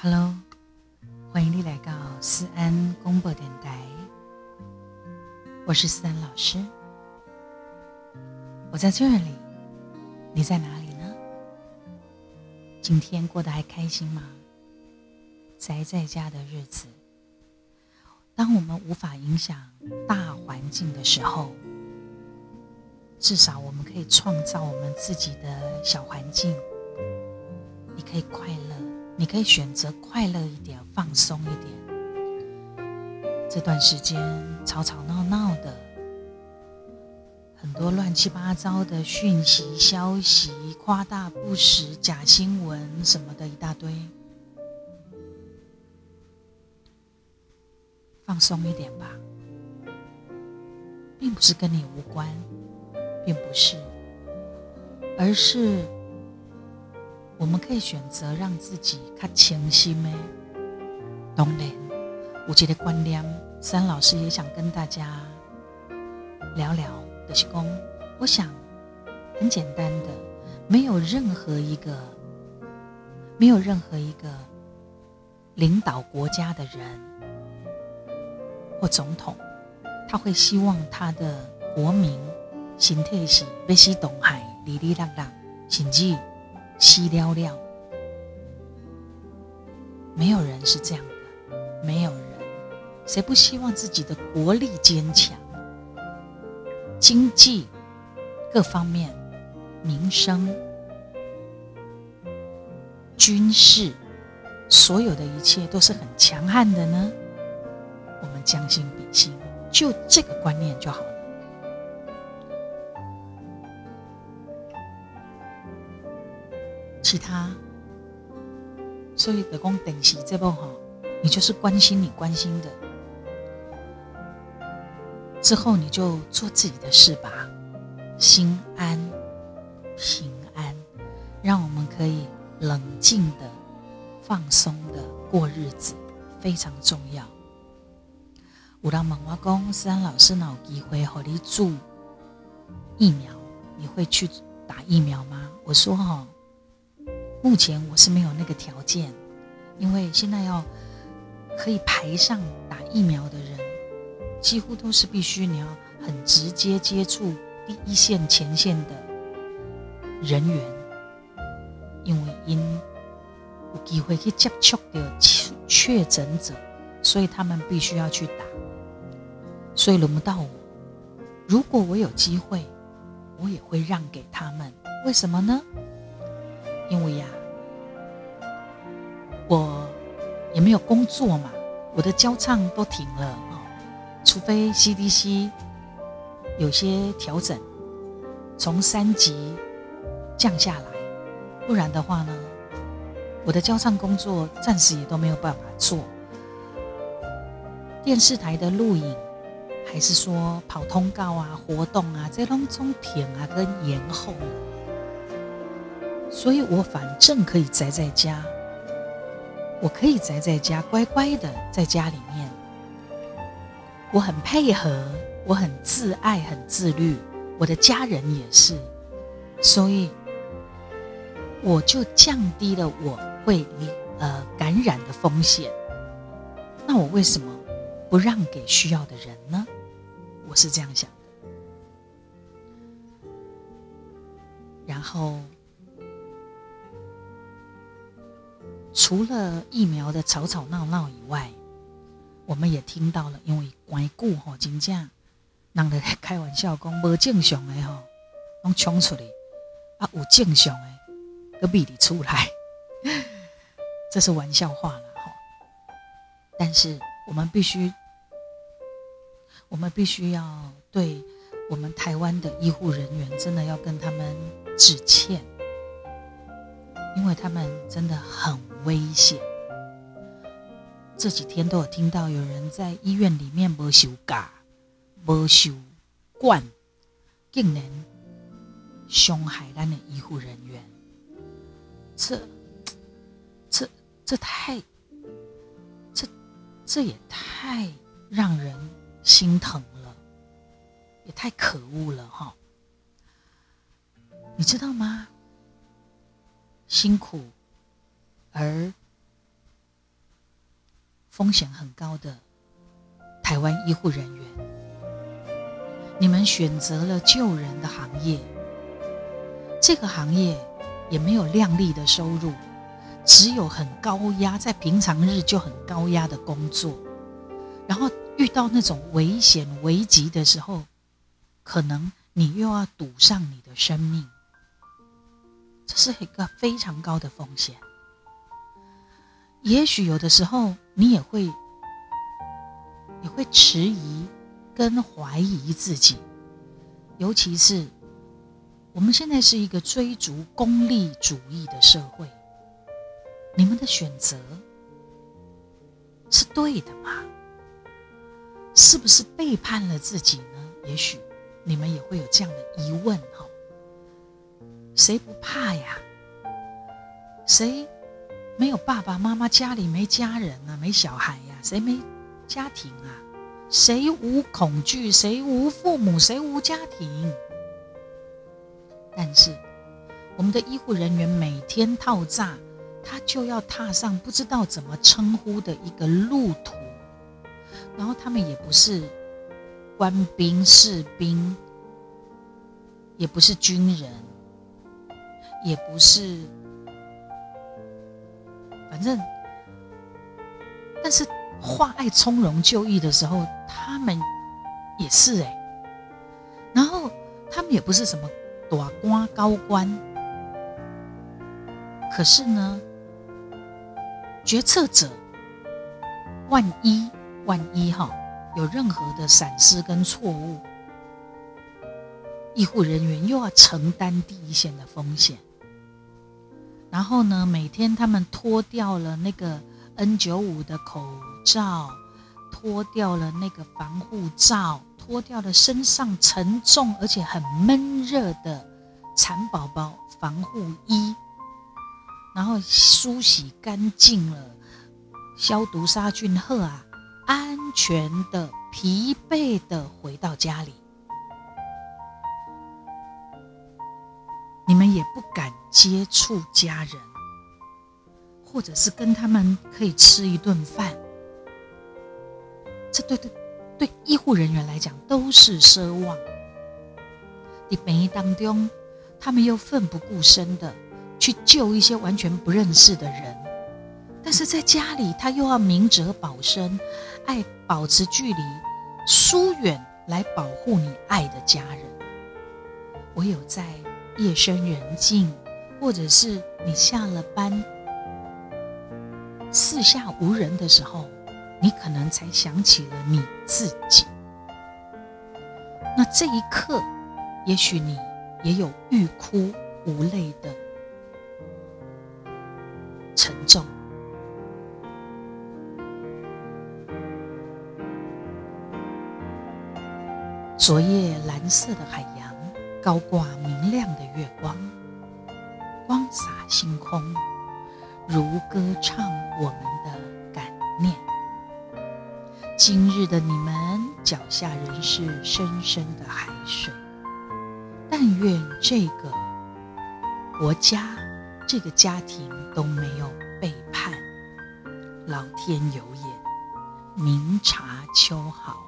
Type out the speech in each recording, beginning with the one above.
Hello，欢迎你来到思安公播电台，我是思安老师，我在这里，你在哪里呢？今天过得还开心吗？宅在家的日子，当我们无法影响大环境的时候，至少我们可以创造我们自己的小环境，你可以快乐。你可以选择快乐一点，放松一点。这段时间吵吵闹闹的，很多乱七八糟的讯息、消息、夸大不实、假新闻什么的一大堆。放松一点吧，并不是跟你无关，并不是，而是。我们可以选择让自己看清晰咩？当然，我觉得观念，三老师也想跟大家聊聊的是功。我想很简单的，没有任何一个，没有任何一个领导国家的人或总统，他会希望他的国民心态是被西东海里里浪浪，甚至。稀寥寥，没有人是这样的，没有人，谁不希望自己的国力坚强，经济各方面、民生、军事，所有的一切都是很强悍的呢？我们将心比心，就这个观念就好。其他，所以的公等息这部哈，你就是关心你关心的，之后你就做自己的事吧，心安平安，让我们可以冷静的、放松的过日子，非常重要。五郎猛蛙公思安老师有机会和你做疫苗，你会去打疫苗吗？我说哈。目前我是没有那个条件，因为现在要可以排上打疫苗的人，几乎都是必须你要很直接接触第一线前线的人员，因为因有机会去接触的确确诊者，所以他们必须要去打，所以轮不到我。如果我有机会，我也会让给他们。为什么呢？因为呀，我也没有工作嘛，我的交唱都停了哦，除非 CDC 有些调整，从三级降下来，不然的话呢，我的交唱工作暂时也都没有办法做。电视台的录影，还是说跑通告啊、活动啊，这当中停啊跟延后了。所以我反正可以宅在家，我可以宅在家，乖乖的在家里面。我很配合，我很自爱，很自律，我的家人也是，所以我就降低了我会呃感染的风险。那我为什么不让给需要的人呢？我是这样想的。然后。除了疫苗的吵吵闹闹以外，我们也听到了，因为关顾吼，真正人咧开玩笑讲，无正常的吼，拢冲出来，啊，有正常的，个比你出来，这是玩笑话了吼。但是我们必须，我们必须要对我们台湾的医护人员，真的要跟他们致歉。因为他们真的很危险，这几天都有听到有人在医院里面没休假、没休惯，竟然伤害咱的医护人员，这、这、这太、这、这也太让人心疼了，也太可恶了哈！你知道吗？辛苦而风险很高的台湾医护人员，你们选择了救人的行业，这个行业也没有亮丽的收入，只有很高压，在平常日就很高压的工作，然后遇到那种危险危急的时候，可能你又要赌上你的生命，这是一个非常高的风险。也许有的时候你也会也会迟疑跟怀疑自己，尤其是我们现在是一个追逐功利主义的社会，你们的选择是对的吗？是不是背叛了自己呢？也许你们也会有这样的疑问哈。谁不怕呀？谁？没有爸爸妈妈，家里没家人啊，没小孩呀，谁没家庭啊？谁无恐惧？谁无父母？谁无家庭？但是，我们的医护人员每天套炸，他就要踏上不知道怎么称呼的一个路途。然后，他们也不是官兵、士兵，也不是军人，也不是。反正，但是化爱从容就义的时候，他们也是哎。然后他们也不是什么大官高官，可是呢，决策者，万一万一哈有任何的闪失跟错误，医护人员又要承担第一线的风险。然后呢，每天他们脱掉了那个 N 九五的口罩，脱掉了那个防护罩，脱掉了身上沉重而且很闷热的蚕宝宝防护衣，然后梳洗干净了，消毒杀菌后啊，安全的、疲惫的回到家里。也不敢接触家人，或者是跟他们可以吃一顿饭，这对对对医护人员来讲都是奢望。你本意当中，他们又奋不顾身的去救一些完全不认识的人，但是在家里他又要明哲保身，爱保持距离，疏远来保护你爱的家人。我有在。夜深人静，或者是你下了班，四下无人的时候，你可能才想起了你自己。那这一刻，也许你也有欲哭无泪的沉重。昨夜蓝色的海洋。高挂明亮的月光，光洒星空，如歌唱我们的感念。今日的你们脚下仍是深深的海水，但愿这个国家、这个家庭都没有背叛。老天有眼，明察秋毫。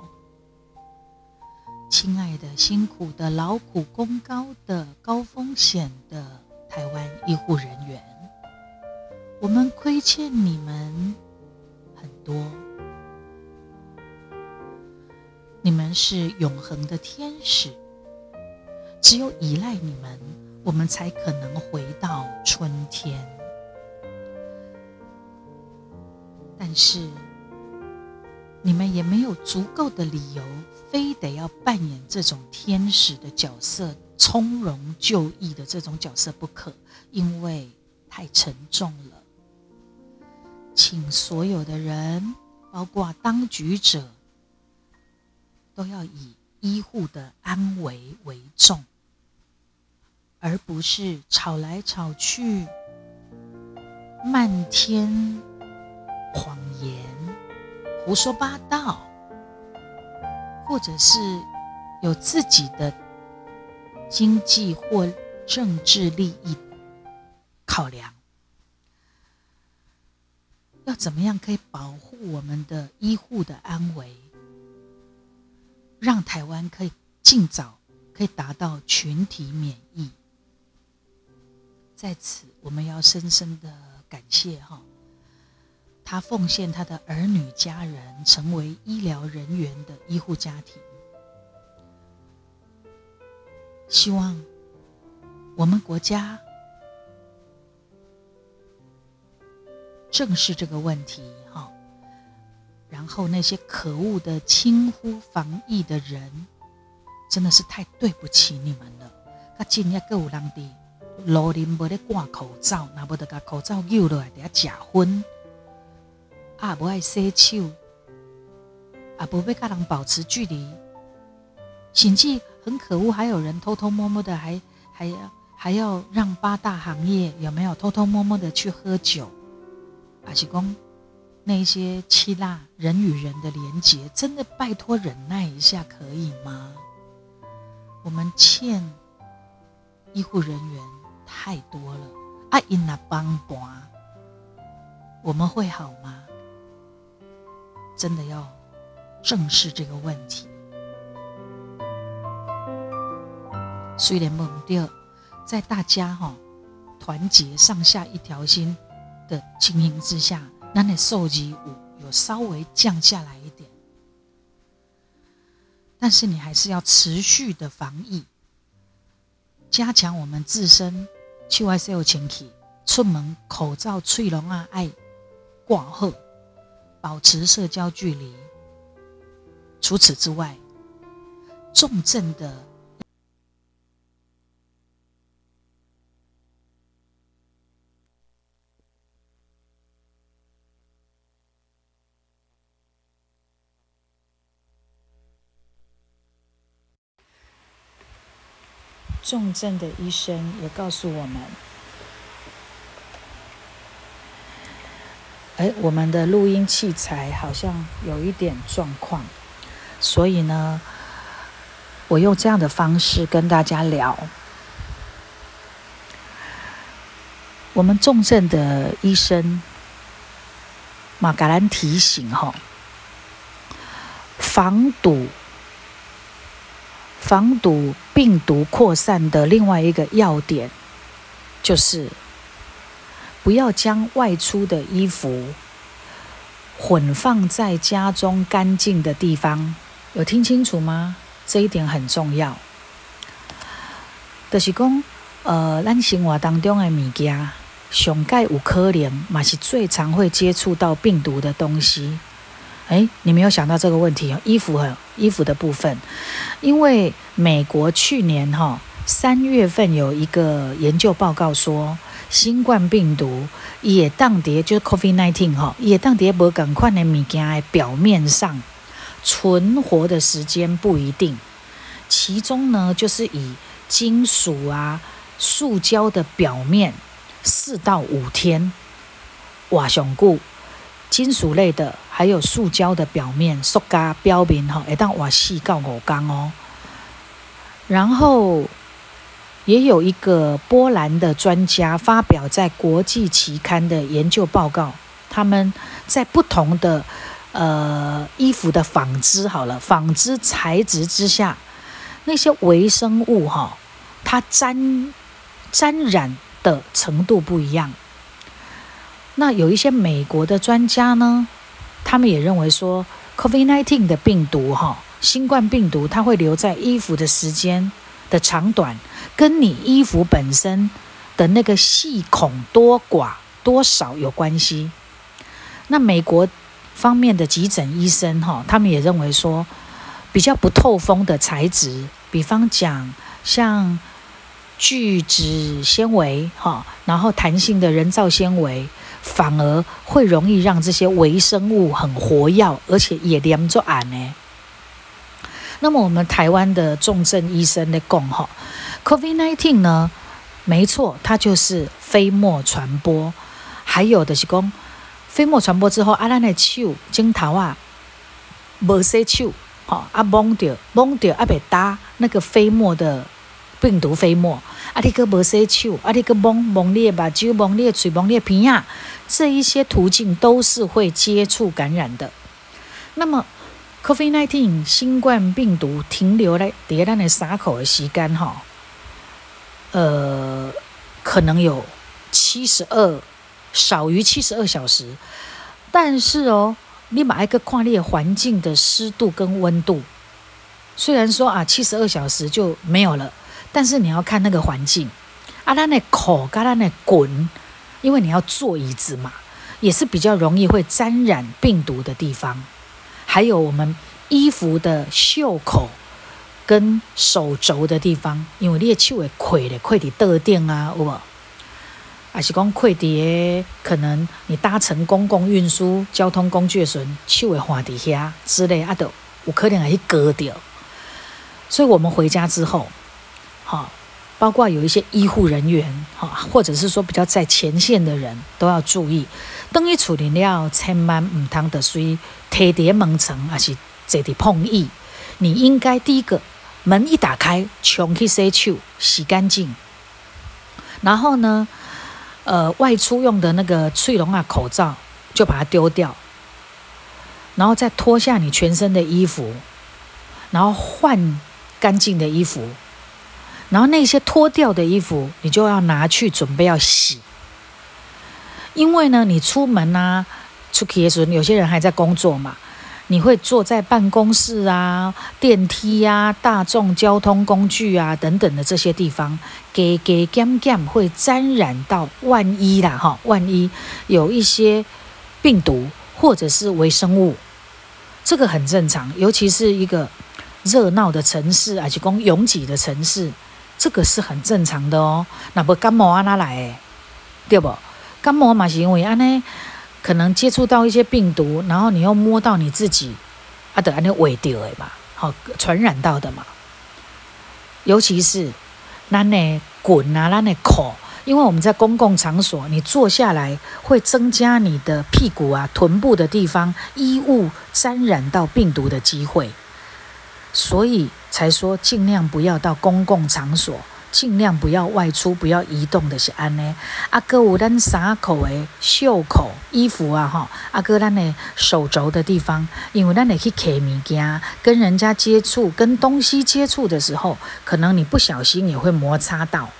亲爱的、辛苦的、劳苦功高的、高风险的台湾医护人员，我们亏欠你们很多。你们是永恒的天使，只有依赖你们，我们才可能回到春天。但是，你们也没有足够的理由。非得要扮演这种天使的角色，从容就义的这种角色不可，因为太沉重了。请所有的人，包括当局者，都要以医护的安危为重，而不是吵来吵去、漫天谎言、胡说八道。或者是有自己的经济或政治利益考量，要怎么样可以保护我们的医护的安危，让台湾可以尽早可以达到群体免疫。在此，我们要深深的感谢哈，他奉献他的儿女家人成为医疗人员的医护家庭。希望我们国家正视这个问题哈，然后那些可恶的轻忽防疫的人，真的是太对不起你们了。他今日够有人的。路林无咧挂口罩，那无得甲口罩丢落来，伫遐食薰，啊，无爱洗手，啊，无要甲人保持距离，甚至很可恶，还有人偷偷摸摸的，还还要还要让八大行业有没有偷偷摸摸的去喝酒？阿是公那些七辣人与人的连结，真的拜托忍耐一下，可以吗？我们欠医护人员。太多了，啊！因那帮帮，我们会好吗？真的要正视这个问题。虽然猛掉，在大家哈团结上下一条心的情形之下，那的受击有有稍微降下来一点，但是你还是要持续的防疫，加强我们自身。去外是有前去，出门口罩、喙笼啊，爱挂好，保持社交距离。除此之外，重症的重症的医生也告诉我们，哎，我们的录音器材好像有一点状况，所以呢，我用这样的方式跟大家聊。我们重症的医生马格兰提醒哈，防堵。防堵病毒扩散的另外一个要点，就是不要将外出的衣服混放在家中干净的地方。有听清楚吗？这一点很重要。就是讲，呃，咱生活当中的物件，上盖有可能，嘛是最常会接触到病毒的东西。哎，你没有想到这个问题哦，衣服和衣服的部分，因为美国去年哈三月份有一个研究报告说，新冠病毒也当叠就是 COVID-19 哈，也当叠无赶快的物件的表面上存活的时间不一定，其中呢就是以金属啊、塑胶的表面四到五天，哇，上固。金属类的，还有塑胶的表面，塑胶表面哈，会当瓦细告五缸哦。然后也有一个波兰的专家发表在国际期刊的研究报告，他们在不同的呃衣服的纺织好了纺织材质之下，那些微生物哈，它沾沾染的程度不一样。那有一些美国的专家呢，他们也认为说，COVID-19 的病毒哈，新冠病毒它会留在衣服的时间的长短，跟你衣服本身的那个细孔多寡多少有关系。那美国方面的急诊医生哈，他们也认为说，比较不透风的材质，比方讲像聚酯纤维哈，然后弹性的人造纤维。反而会容易让这些微生物很活跃，而且也连着俺呢。那么我们台湾的重症医生的讲哈，COVID-19 呢，没错，它就是飞沫传播。还有的是讲，飞沫传播之后，阿咱的手、镜头啊，无洗手，哈，啊，摸掉摸掉，啊，被打那个飞沫的病毒飞沫，啊，你个无洗手，啊，你个摸摸你的目睭，摸你的嘴，摸你的鼻啊，这一些途径都是会接触感染的。那么，COVID-19 新冠病毒停留在在咱的伤口的时间哈，呃，可能有七十二，少于七十二小时。但是哦，你买一个看列环境的湿度跟温度，虽然说啊七十二小时就没有了，但是你要看那个环境。啊，咱的口跟咱的滚，因为你要坐椅子嘛，也是比较容易会沾染病毒的地方。还有我们衣服的袖口跟手肘的地方，因为你的手会溃咧，溃伫桌顶啊，有无？还是讲溃伫可能你搭乘公共运输交通工具的时候，手会滑伫遐之类，啊，都有可能会割掉。所以我们回家之后，哈，包括有一些医护人员，哈，或者是说比较在前线的人都要注意。等于处理了，千万唔通得随贴叠门层，还是坐伫碰椅。你应该第一个门一打开，冲去洗手，洗干净。然后呢，呃，外出用的那个翠龙啊口罩，就把它丢掉。然后再脱下你全身的衣服，然后换干净的衣服。然后那些脱掉的衣服，你就要拿去准备要洗。因为呢，你出门啊，出去的时候，有些人还在工作嘛，你会坐在办公室啊、电梯呀、大众交通工具啊等等的这些地方，给给 gam gam 会沾染到，万一啦哈，万一有一些病毒或者是微生物，这个很正常，尤其是一个热闹的城市，而且公拥挤的城市，这个是很正常的哦。那不感冒啊哪来？对不？感冒嘛是因为安尼，可能接触到一些病毒，然后你又摸到你自己，啊，得安尼喂掉的嘛，好传染到的嘛。尤其是咱的滚啊，咱的口，因为我们在公共场所，你坐下来会增加你的屁股啊、臀部的地方衣物沾染到病毒的机会，所以才说尽量不要到公共场所。尽量不要外出，不要移动的是安尼。阿哥，有咱衫口的袖口衣服啊，哈，阿哥，咱的手肘的地方，因为咱得去揢物件，跟人家接触，跟东西接触的时候，可能你不小心也会摩擦到，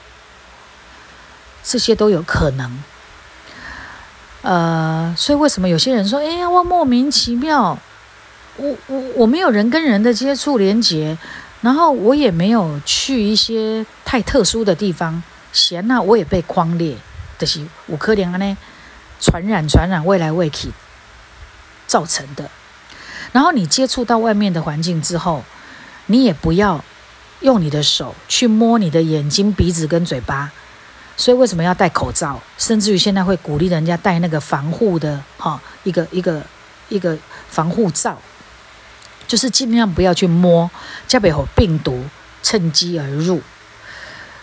这些都有可能。呃，所以为什么有些人说，哎呀，我莫名其妙，我我我没有人跟人的接触连接。然后我也没有去一些太特殊的地方，闲那我也被框列，就是五颗连呢传染传染未来未去造成的。然后你接触到外面的环境之后，你也不要用你的手去摸你的眼睛、鼻子跟嘴巴。所以为什么要戴口罩？甚至于现在会鼓励人家戴那个防护的哈一个一个一个防护罩。就是尽量不要去摸，加别后病毒趁机而入。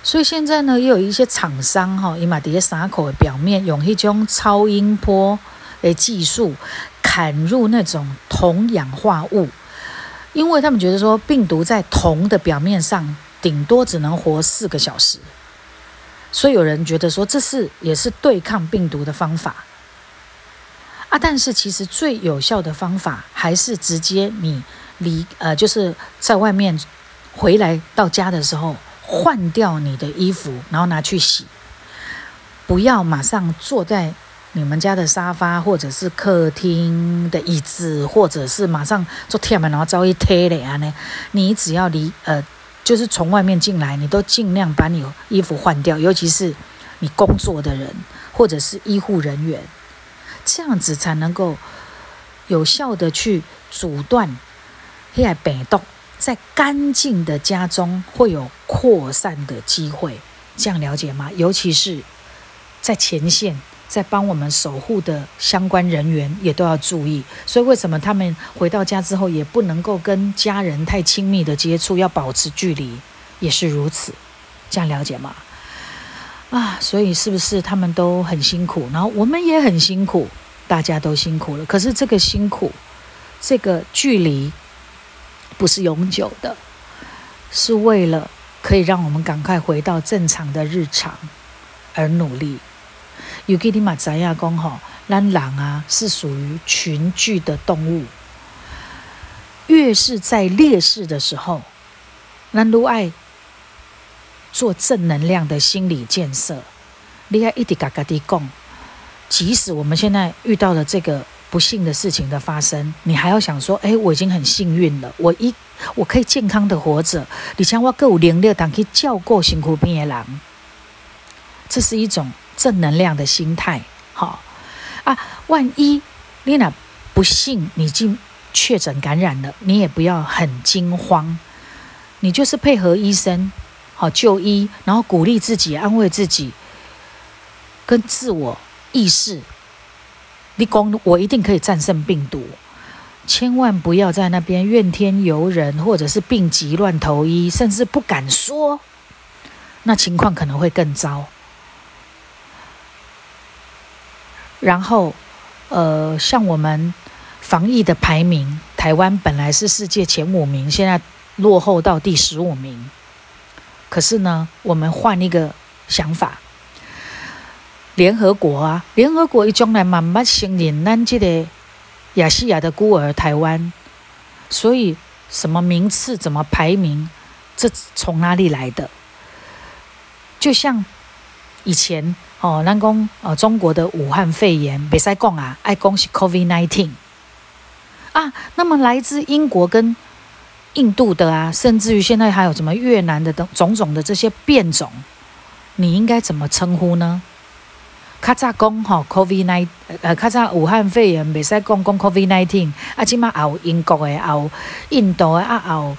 所以现在呢，也有一些厂商哈，伊马迭撒口的表面用一种超音波的技术砍入那种铜氧化物，因为他们觉得说病毒在铜的表面上顶多只能活四个小时，所以有人觉得说这是也是对抗病毒的方法。啊。但是其实最有效的方法还是直接你。离呃，就是在外面回来到家的时候，换掉你的衣服，然后拿去洗。不要马上坐在你们家的沙发，或者是客厅的椅子，或者是马上坐天门，然后招一贴的啊呢。你只要离呃，就是从外面进来，你都尽量把你衣服换掉，尤其是你工作的人或者是医护人员，这样子才能够有效的去阻断。在病毒在干净的家中会有扩散的机会，这样了解吗？尤其是在前线，在帮我们守护的相关人员也都要注意。所以，为什么他们回到家之后也不能够跟家人太亲密的接触，要保持距离，也是如此。这样了解吗？啊，所以是不是他们都很辛苦？然后我们也很辛苦，大家都辛苦了。可是这个辛苦，这个距离。不是永久的，是为了可以让我们赶快回到正常的日常而努力。尤其你马知亚讲吼，咱人啊是属于群聚的动物，越是在劣势的时候，咱都爱做正能量的心理建设。你要一直嘎嘎地讲，即使我们现在遇到了这个不幸的事情的发生，你还要想说：哎，我已经很幸运了，我一我可以健康的活着。你像我够能力，当可以照顾辛苦病的人，这是一种。正能量的心态，好啊！万一你那不幸你经确诊感染了，你也不要很惊慌，你就是配合医生好就医，然后鼓励自己、安慰自己，跟自我意识，你讲我一定可以战胜病毒，千万不要在那边怨天尤人，或者是病急乱投医，甚至不敢说，那情况可能会更糟。然后，呃，像我们防疫的排名，台湾本来是世界前五名，现在落后到第十五名。可是呢，我们换一个想法，联合国啊，联合国一将来慢慢承认咱这个亚细亚的孤儿台湾，所以什么名次怎么排名，这从哪里来的？就像以前。哦，咱讲呃，中国的武汉肺炎，别使讲啊，爱讲是 COVID-19 啊。那么来自英国跟印度的啊，甚至于现在还有什么越南的等种种的这些变种，你应该怎么称呼呢？卡扎讲吼，COVID nineteen，呃，卡扎武汉肺炎，别使讲讲 COVID nineteen，啊，起码有英国的，有印度的啊，有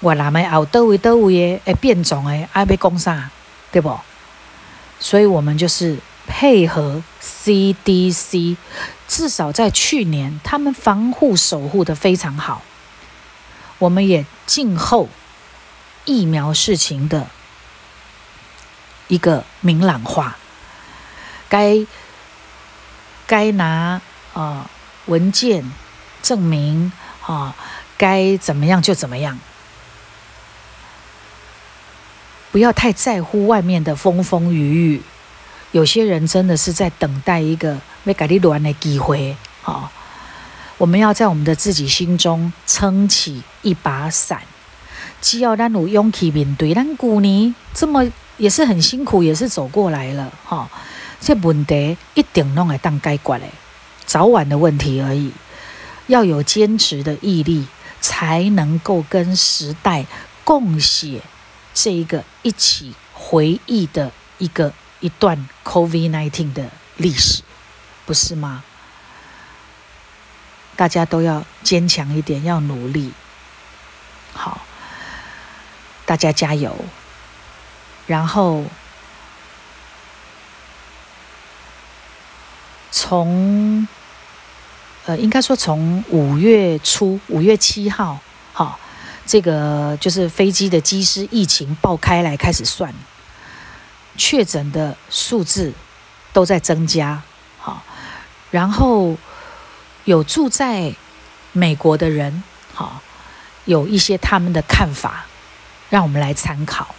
越南的，有倒位倒位的诶变种的，啊，要讲啥，对不？所以，我们就是配合 CDC，至少在去年，他们防护守护的非常好。我们也静候疫苗事情的一个明朗化，该该拿啊文件证明啊，该怎么样就怎么样。不要太在乎外面的风风雨雨，有些人真的是在等待一个被改立乱的机会。好，我们要在我们的自己心中撑起一把伞，既要让有勇气面对，但古尼这么也是很辛苦，也是走过来了。哈，这问题一定弄来当解决的，早晚的问题而已。要有坚持的毅力，才能够跟时代共写。这一个一起回忆的一个一段 COVID-19 的历史，不是吗？大家都要坚强一点，要努力。好，大家加油。然后从呃，应该说从五月初，五月七号，好。这个就是飞机的机师疫情爆开来开始算，确诊的数字都在增加，好，然后有住在美国的人，好，有一些他们的看法，让我们来参考。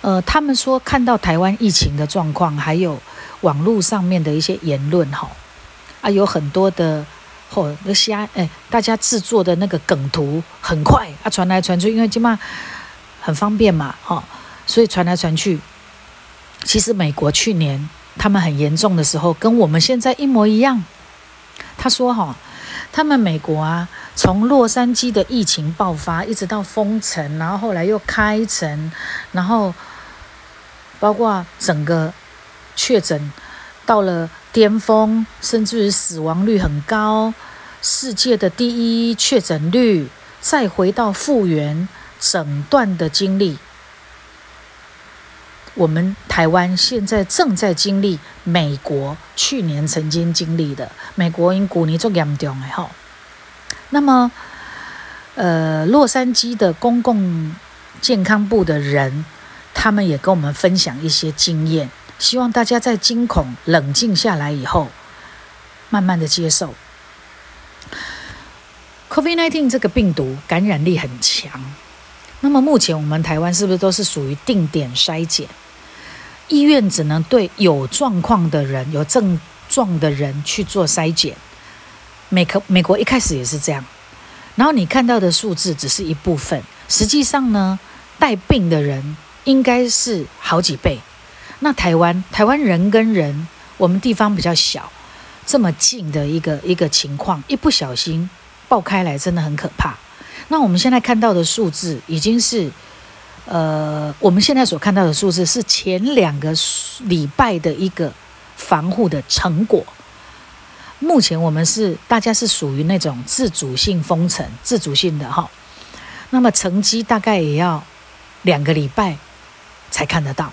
呃，他们说看到台湾疫情的状况，还有网络上面的一些言论，哈，啊，有很多的。嚯，那虾哎，大家制作的那个梗图很快啊，传来传去，因为起码很方便嘛，哈，所以传来传去。其实美国去年他们很严重的时候，跟我们现在一模一样。他说哈，他们美国啊，从洛杉矶的疫情爆发，一直到封城，然后后来又开城，然后包括整个确诊到了。巅峰，甚至于死亡率很高，世界的第一确诊率，再回到复原诊断的经历，我们台湾现在正在经历美国去年曾经经历的。美国因古尼做严重的吼，那么，呃，洛杉矶的公共健康部的人，他们也跟我们分享一些经验。希望大家在惊恐冷静下来以后，慢慢的接受。COVID-19 这个病毒感染力很强，那么目前我们台湾是不是都是属于定点筛检？医院只能对有状况的人、有症状的人去做筛检。美国美国一开始也是这样，然后你看到的数字只是一部分，实际上呢，带病的人应该是好几倍。那台湾台湾人跟人，我们地方比较小，这么近的一个一个情况，一不小心爆开来，真的很可怕。那我们现在看到的数字已经是。呃，我们现在所看到的数字是前两个礼拜的一个防护的成果。目前我们是大家是属于那种自主性封城、自主性的哈，那么成绩大概也要两个礼拜才看得到。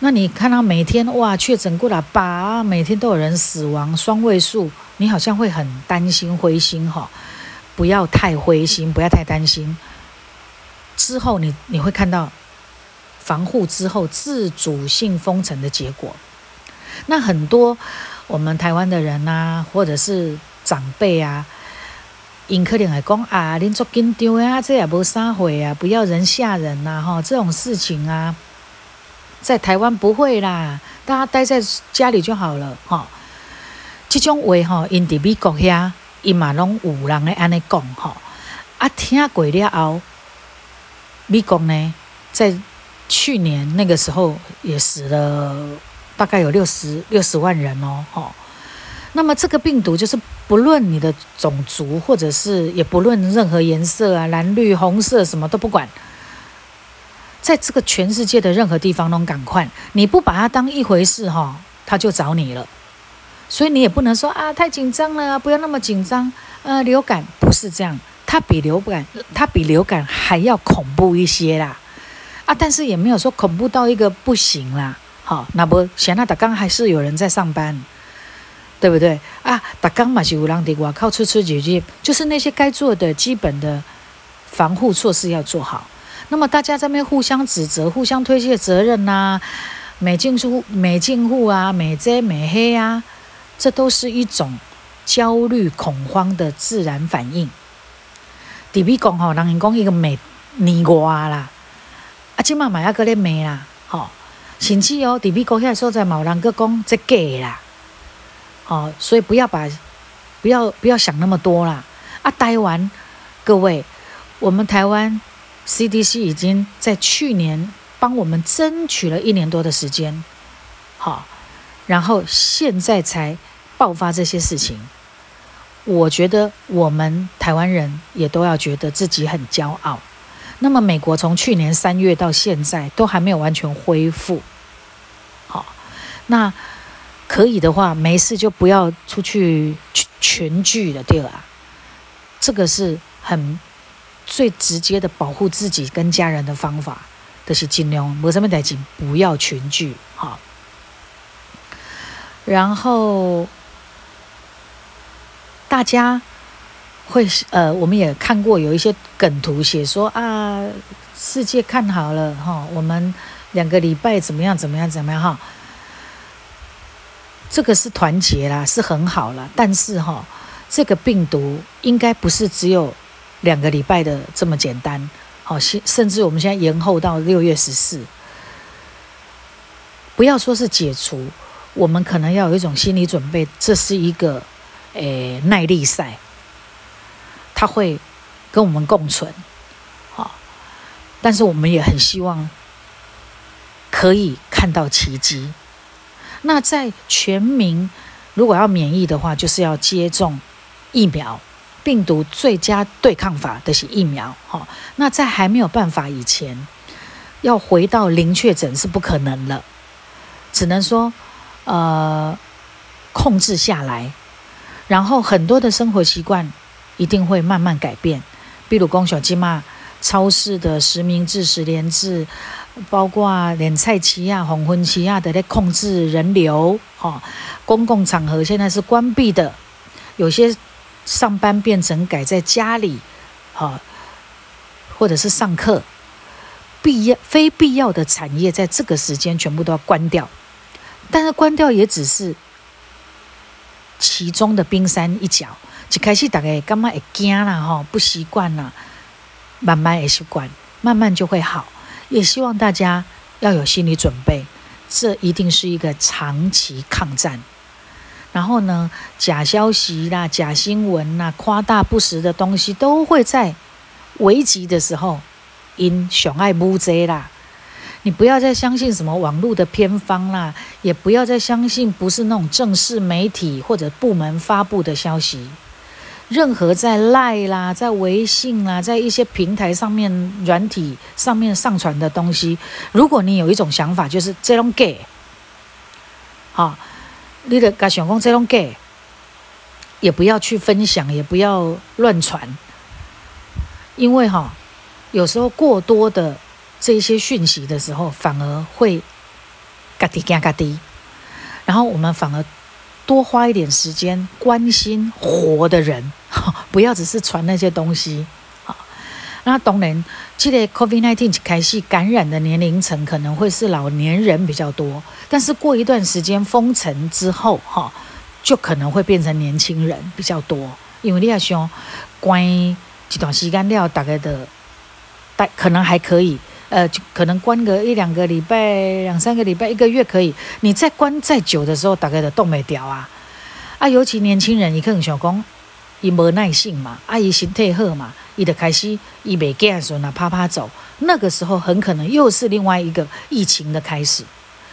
那你看到每天哇确诊过了八，每天都有人死亡双位数，你好像会很担心灰心哈，不要太灰心，不要太担心。之后，你你会看到防护之后自主性封城的结果。那很多我们台湾的人呐，或者是长辈啊，因可能会讲啊，恁做紧张啊，这也无啥会啊，不要人吓人呐，哈，这种事情啊，在台湾不会啦，大家待在家里就好了，哈。这种话哈，因伫美国遐，伊嘛拢有人咧安尼讲，哈，啊，听过了后。美国呢，在去年那个时候也死了大概有六十六十万人哦，哈。那么这个病毒就是不论你的种族，或者是也不论任何颜色啊，蓝绿红色什么都不管，在这个全世界的任何地方都赶快，你不把它当一回事哈，它就找你了。所以你也不能说啊太紧张了，不要那么紧张。呃，流感不是这样。它比流感，它比流感还要恐怖一些啦，啊，但是也没有说恐怖到一个不行啦。好，那不，现在打刚还是有人在上班，对不对啊？打刚嘛是有人在外靠吃吃几句，就是那些该做的基本的防护措施要做好。那么大家这边互相指责、互相推卸责任呐，美进户、美进户啊，美遮美黑啊，这都是一种焦虑恐慌的自然反应。伫美国吼，人讲伊个骂年外啦，啊，即嘛嘛还搁咧骂啦，吼，甚至哦，伫美国遐所在嘛有人搁讲这假啦，吼，所以不要把不要不要想那么多啦。啊，台湾各位，我们台湾 CDC 已经在去年帮我们争取了一年多的时间，好，然后现在才爆发这些事情。我觉得我们台湾人也都要觉得自己很骄傲。那么美国从去年三月到现在都还没有完全恢复，好，那可以的话，没事就不要出去群聚了，对吧？这个是很最直接的保护自己跟家人的方法，都是尽量没什么代志，不要群聚，好，然后。大家会呃，我们也看过有一些梗图写说啊，世界看好了哈，我们两个礼拜怎么样怎么样怎么样哈，这个是团结啦，是很好了。但是哈，这个病毒应该不是只有两个礼拜的这么简单，好，甚甚至我们现在延后到六月十四，不要说是解除，我们可能要有一种心理准备，这是一个。诶，耐力赛，他会跟我们共存，好，但是我们也很希望可以看到奇迹。那在全民如果要免疫的话，就是要接种疫苗，病毒最佳对抗法的是疫苗，好。那在还没有办法以前，要回到零确诊是不可能了，只能说呃控制下来。然后很多的生活习惯一定会慢慢改变，比如公小鸡嘛，超市的实名制、实联制，包括连菜期啊、黄昏期啊的在控制人流，哈，公共场合现在是关闭的，有些上班变成改在家里，哈，或者是上课，必要非必要的产业在这个时间全部都要关掉，但是关掉也只是。其中的冰山一角，一开始大家感觉会惊啦，吼，不习惯啦。慢慢也习惯，慢慢就会好。也希望大家要有心理准备，这一定是一个长期抗战。然后呢，假消息啦、假新闻啦、夸大不实的东西，都会在危急的时候因熊爱乌贼啦。你不要再相信什么网络的偏方啦，也不要再相信不是那种正式媒体或者部门发布的消息。任何在赖啦、在微信啦、在一些平台上面、软体上面上传的东西，如果你有一种想法，就是这种 gay，好，你的敢想讲这种 gay，也不要去分享，也不要乱传，因为哈，有时候过多的这些讯息的时候，反而会嘎滴嘎嘎滴，然后我们反而。多花一点时间关心活的人，不要只是传那些东西。啊，那当然，记得 Covid nineteen 开始感染的年龄层可能会是老年人比较多，但是过一段时间封城之后，哈，就可能会变成年轻人比较多。因为你要想关一段时间了，大概的，大可能还可以。呃，就可能关个一两个礼拜、两三个礼拜、一个月可以。你再关再久的时候，大概的冻没掉啊！啊，尤其年轻人，伊可能想讲，伊无耐性嘛，啊，伊身体好嘛，伊就开始伊袂惊的时候呢，啪啪走。那个时候很可能又是另外一个疫情的开始。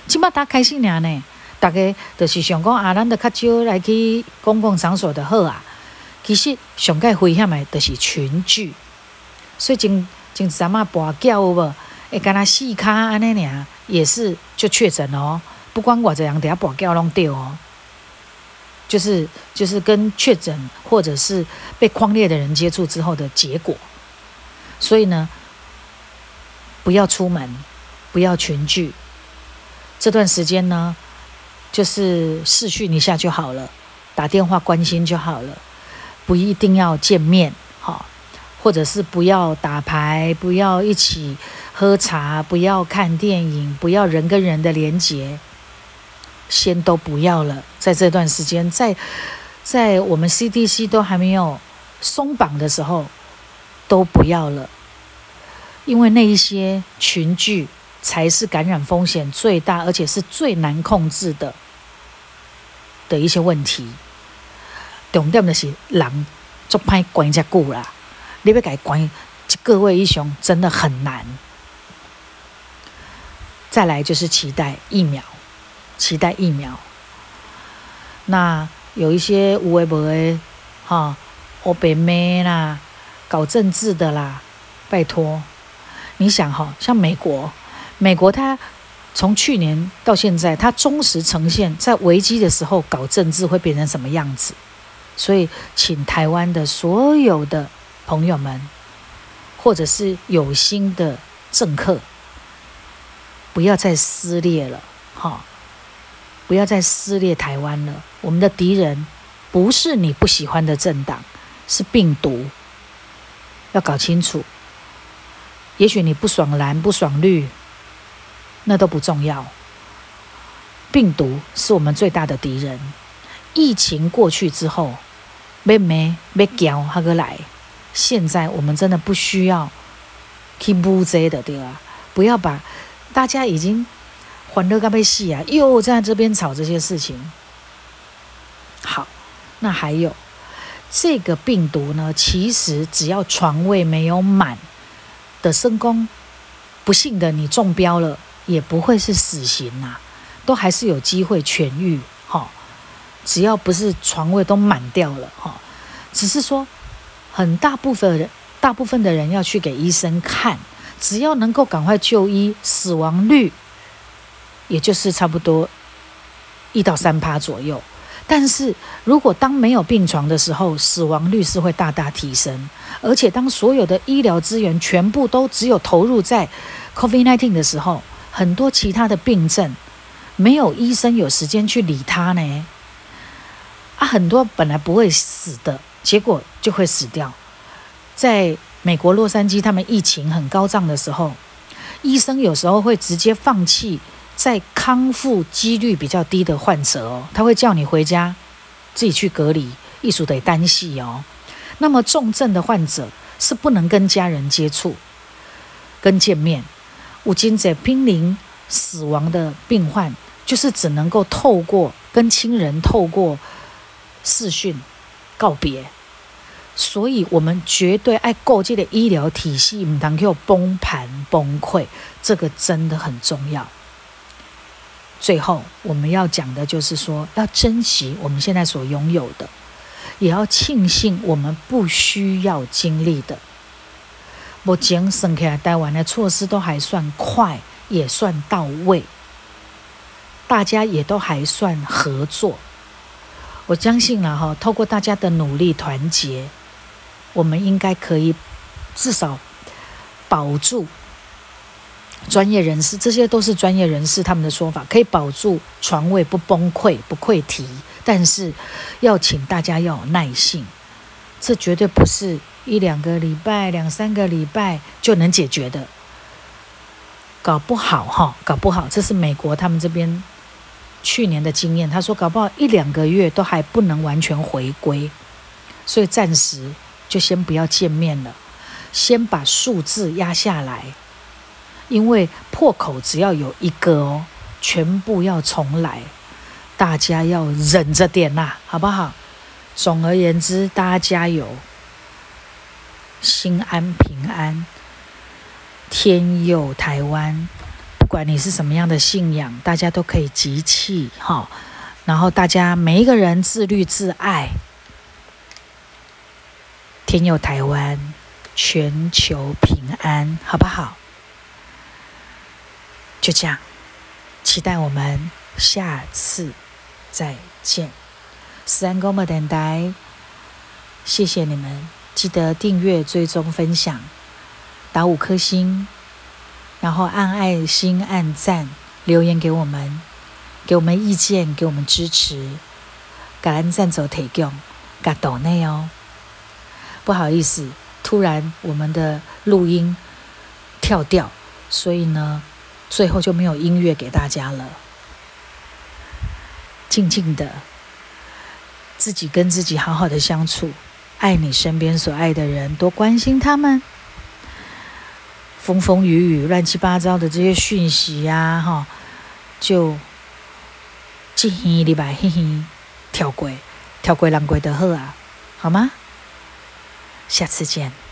起码他开心俩呢，大家就是想讲啊，咱的较少来去公共场所的好啊。其实上盖危险的，就是群聚，所以真真什么跋筊有无？会跟他细卡安尼尔，也是就确诊哦。不管我怎样，等下把胶弄掉哦。就是就是跟确诊或者是被框列的人接触之后的结果。所以呢，不要出门，不要群聚。这段时间呢，就是视讯一下就好了，打电话关心就好了，不一定要见面，好，或者是不要打牌，不要一起。喝茶，不要看电影，不要人跟人的连结，先都不要了。在这段时间，在在我们 CDC 都还没有松绑的时候，都不要了，因为那一些群聚才是感染风险最大，而且是最难控制的的一些问题。重点的是人做歹关遮久啦，你要改关各位英雄真的很难。再来就是期待疫苗，期待疫苗。那有一些无为不为，哈，欧北妹啦，搞政治的啦，拜托，你想哈，像美国，美国它从去年到现在，它忠实呈现在危机的时候搞政治会变成什么样子。所以，请台湾的所有的朋友们，或者是有心的政客。不要再撕裂了，哈！不要再撕裂台湾了。我们的敌人不是你不喜欢的政党，是病毒。要搞清楚。也许你不爽蓝，不爽绿，那都不重要。病毒是我们最大的敌人。疫情过去之后，没没没叫他个来。现在我们真的不需要去补这的，对吧？不要把。大家已经欢乐到被戏啊，又在这边吵这些事情。好，那还有这个病毒呢？其实只要床位没有满的生工，不幸的你中标了，也不会是死刑呐，都还是有机会痊愈。哈，只要不是床位都满掉了，哈，只是说很大部分人，大部分的人要去给医生看。只要能够赶快就医，死亡率也就是差不多一到三趴左右。但是如果当没有病床的时候，死亡率是会大大提升。而且当所有的医疗资源全部都只有投入在 COVID-19 的时候，很多其他的病症没有医生有时间去理他呢。啊，很多本来不会死的，结果就会死掉。在美国洛杉矶，他们疫情很高涨的时候，医生有时候会直接放弃在康复几率比较低的患者哦，他会叫你回家自己去隔离，艺术得单细哦。那么重症的患者，是不能跟家人接触、跟见面。五金在濒临死亡的病患，就是只能够透过跟亲人透过视讯告别。所以，我们绝对爱构建的医疗体系，唔能够崩盘崩溃，这个真的很重要。最后，我们要讲的就是说，要珍惜我们现在所拥有的，也要庆幸我们不需要经历的。目前省起来台湾的措施都还算快，也算到位，大家也都还算合作。我相信了哈，透过大家的努力团结。我们应该可以至少保住专业人士，这些都是专业人士他们的说法，可以保住床位不崩溃、不溃堤。但是要请大家要有耐性，这绝对不是一两个礼拜、两三个礼拜就能解决的。搞不好哈，搞不好这是美国他们这边去年的经验。他说，搞不好一两个月都还不能完全回归，所以暂时。就先不要见面了，先把数字压下来，因为破口只要有一个哦，全部要重来，大家要忍着点呐，好不好？总而言之，大家加油，心安平安，天佑台湾。不管你是什么样的信仰，大家都可以集气哈，然后大家每一个人自律自爱。天佑台湾，全球平安，好不好？就这样，期待我们下次再见。三公么等待，谢谢你们，记得订阅、追踪、分享，打五颗星，然后按爱心、按赞、留言给我们，给我们意见，给我们支持。感恩赞助提供，感岛内哦。不好意思，突然我们的录音跳掉，所以呢，最后就没有音乐给大家了。静静的，自己跟自己好好的相处，爱你身边所爱的人，多关心他们。风风雨雨、乱七八糟的这些讯息呀，哈，就一礼拜嘿嘿跳过，跳过人过的好啊，好吗？下次见。